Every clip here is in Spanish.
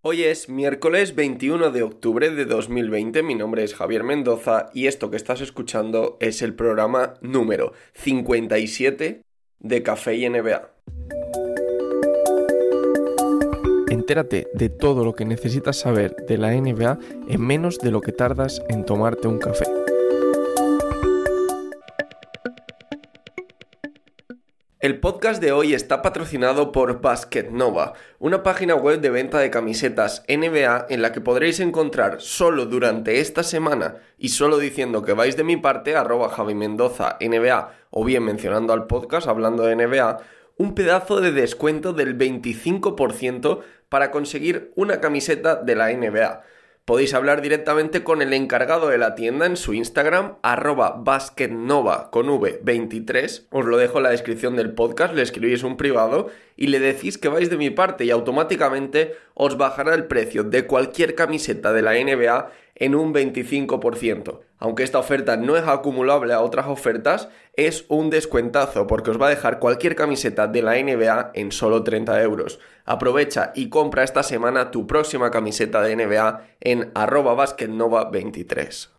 Hoy es miércoles 21 de octubre de 2020, mi nombre es Javier Mendoza y esto que estás escuchando es el programa número 57 de Café y NBA. Entérate de todo lo que necesitas saber de la NBA en menos de lo que tardas en tomarte un café. El podcast de hoy está patrocinado por Basket Nova, una página web de venta de camisetas NBA en la que podréis encontrar solo durante esta semana y solo diciendo que vais de mi parte, arroba Javi Mendoza NBA o bien mencionando al podcast hablando de NBA, un pedazo de descuento del 25% para conseguir una camiseta de la NBA podéis hablar directamente con el encargado de la tienda en su Instagram, arroba basketnova con V23. Os lo dejo en la descripción del podcast, le escribís un privado y le decís que vais de mi parte y automáticamente os bajará el precio de cualquier camiseta de la NBA en un 25%. Aunque esta oferta no es acumulable a otras ofertas, es un descuentazo porque os va a dejar cualquier camiseta de la NBA en solo 30 euros. Aprovecha y compra esta semana tu próxima camiseta de NBA en arroba basketnova23.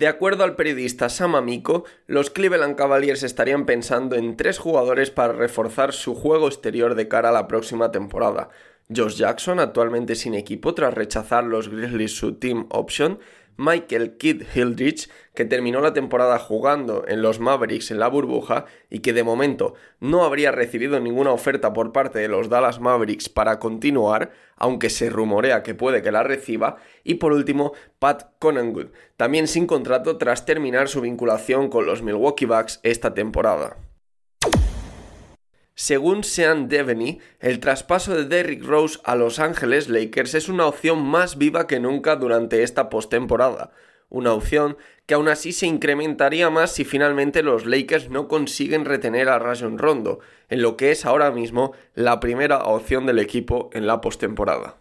De acuerdo al periodista Sam Amico, los Cleveland Cavaliers estarían pensando en tres jugadores para reforzar su juego exterior de cara a la próxima temporada. Josh Jackson, actualmente sin equipo tras rechazar los Grizzlies su team option, Michael Kidd Hildrich, que terminó la temporada jugando en los Mavericks en la burbuja y que de momento no habría recibido ninguna oferta por parte de los Dallas Mavericks para continuar, aunque se rumorea que puede que la reciba, y por último Pat Conangood, también sin contrato tras terminar su vinculación con los Milwaukee Bucks esta temporada. Según Sean Devaney, el traspaso de Derrick Rose a Los Ángeles Lakers es una opción más viva que nunca durante esta postemporada. Una opción que aún así se incrementaría más si finalmente los Lakers no consiguen retener a Rajon Rondo, en lo que es ahora mismo la primera opción del equipo en la postemporada.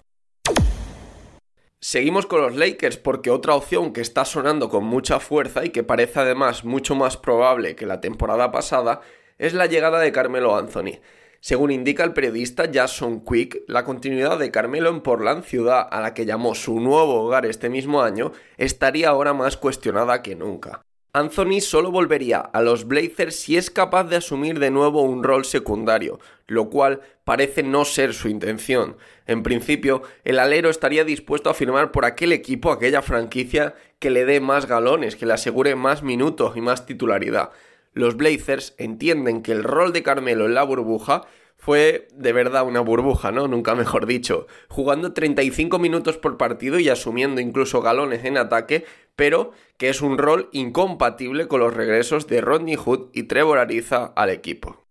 Seguimos con los Lakers porque otra opción que está sonando con mucha fuerza y que parece además mucho más probable que la temporada pasada es la llegada de Carmelo Anthony. Según indica el periodista Jason Quick, la continuidad de Carmelo en Portland, ciudad a la que llamó su nuevo hogar este mismo año, estaría ahora más cuestionada que nunca. Anthony solo volvería a los Blazers si es capaz de asumir de nuevo un rol secundario, lo cual parece no ser su intención. En principio, el alero estaría dispuesto a firmar por aquel equipo, aquella franquicia que le dé más galones, que le asegure más minutos y más titularidad los Blazers entienden que el rol de Carmelo en la burbuja fue de verdad una burbuja, ¿no? Nunca mejor dicho. Jugando 35 minutos por partido y asumiendo incluso galones en ataque, pero que es un rol incompatible con los regresos de Rodney Hood y Trevor Ariza al equipo.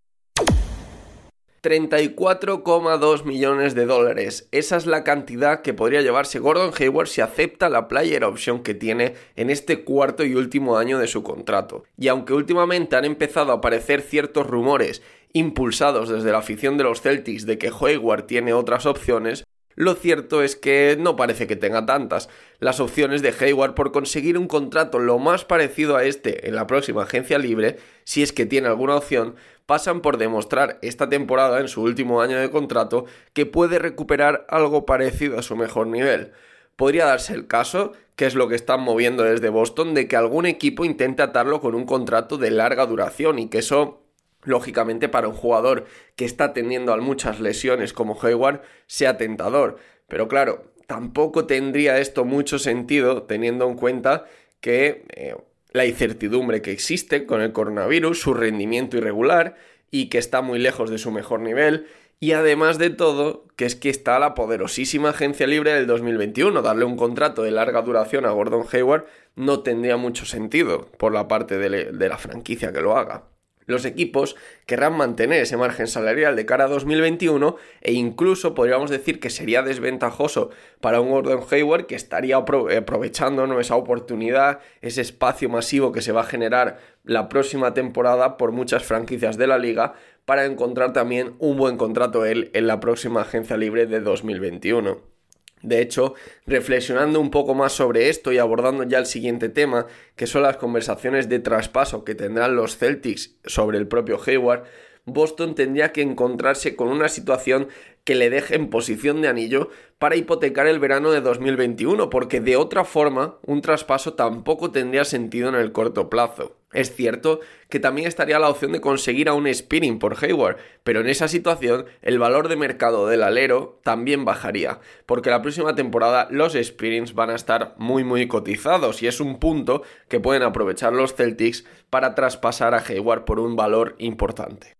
34,2 millones de dólares. Esa es la cantidad que podría llevarse Gordon Hayward si acepta la player option que tiene en este cuarto y último año de su contrato. Y aunque últimamente han empezado a aparecer ciertos rumores impulsados desde la afición de los Celtics de que Hayward tiene otras opciones, lo cierto es que no parece que tenga tantas. Las opciones de Hayward por conseguir un contrato lo más parecido a este en la próxima agencia libre, si es que tiene alguna opción, pasan por demostrar esta temporada, en su último año de contrato, que puede recuperar algo parecido a su mejor nivel. Podría darse el caso, que es lo que están moviendo desde Boston, de que algún equipo intente atarlo con un contrato de larga duración y que eso lógicamente para un jugador que está teniendo a muchas lesiones como Hayward sea tentador. Pero claro, tampoco tendría esto mucho sentido teniendo en cuenta que eh, la incertidumbre que existe con el coronavirus, su rendimiento irregular y que está muy lejos de su mejor nivel. Y además de todo, que es que está la poderosísima agencia libre del 2021. Darle un contrato de larga duración a Gordon Hayward no tendría mucho sentido por la parte de la franquicia que lo haga los equipos querrán mantener ese margen salarial de cara a 2021 e incluso podríamos decir que sería desventajoso para un Gordon Hayward que estaría aprovechando esa oportunidad, ese espacio masivo que se va a generar la próxima temporada por muchas franquicias de la liga para encontrar también un buen contrato él en la próxima agencia libre de 2021. De hecho, reflexionando un poco más sobre esto y abordando ya el siguiente tema, que son las conversaciones de traspaso que tendrán los Celtics sobre el propio Hayward, Boston tendría que encontrarse con una situación que le deje en posición de anillo para hipotecar el verano de 2021, porque de otra forma un traspaso tampoco tendría sentido en el corto plazo. Es cierto que también estaría la opción de conseguir a un spinning por Hayward, pero en esa situación el valor de mercado del alero también bajaría, porque la próxima temporada los spinnings van a estar muy muy cotizados y es un punto que pueden aprovechar los Celtics para traspasar a Hayward por un valor importante.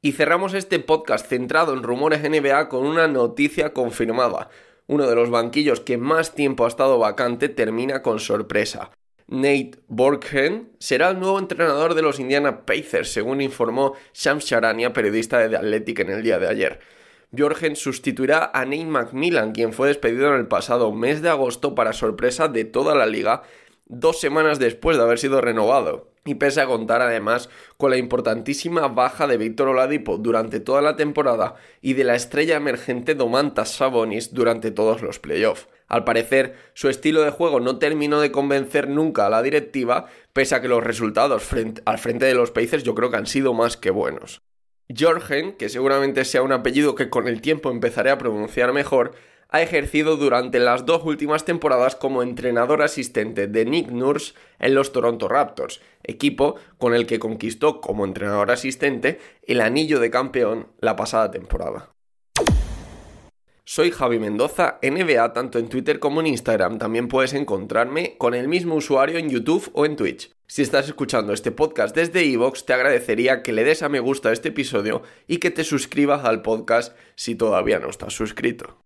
Y cerramos este podcast centrado en rumores NBA con una noticia confirmada. Uno de los banquillos que más tiempo ha estado vacante termina con sorpresa. Nate Borghen será el nuevo entrenador de los Indiana Pacers, según informó Shams Charania, periodista de The Athletic en el día de ayer. Borgen sustituirá a Nate McMillan, quien fue despedido en el pasado mes de agosto para sorpresa de toda la liga, dos semanas después de haber sido renovado y pese a contar además con la importantísima baja de Víctor Oladipo durante toda la temporada y de la estrella emergente Domantas Sabonis durante todos los playoffs. Al parecer, su estilo de juego no terminó de convencer nunca a la directiva, pese a que los resultados al frente de los Pacers yo creo que han sido más que buenos. Jorgen, que seguramente sea un apellido que con el tiempo empezaré a pronunciar mejor, ha ejercido durante las dos últimas temporadas como entrenador asistente de Nick Nurse en los Toronto Raptors, equipo con el que conquistó como entrenador asistente el anillo de campeón la pasada temporada. Soy Javi Mendoza, NBA tanto en Twitter como en Instagram. También puedes encontrarme con el mismo usuario en YouTube o en Twitch. Si estás escuchando este podcast desde iVoox, te agradecería que le des a me gusta a este episodio y que te suscribas al podcast si todavía no estás suscrito.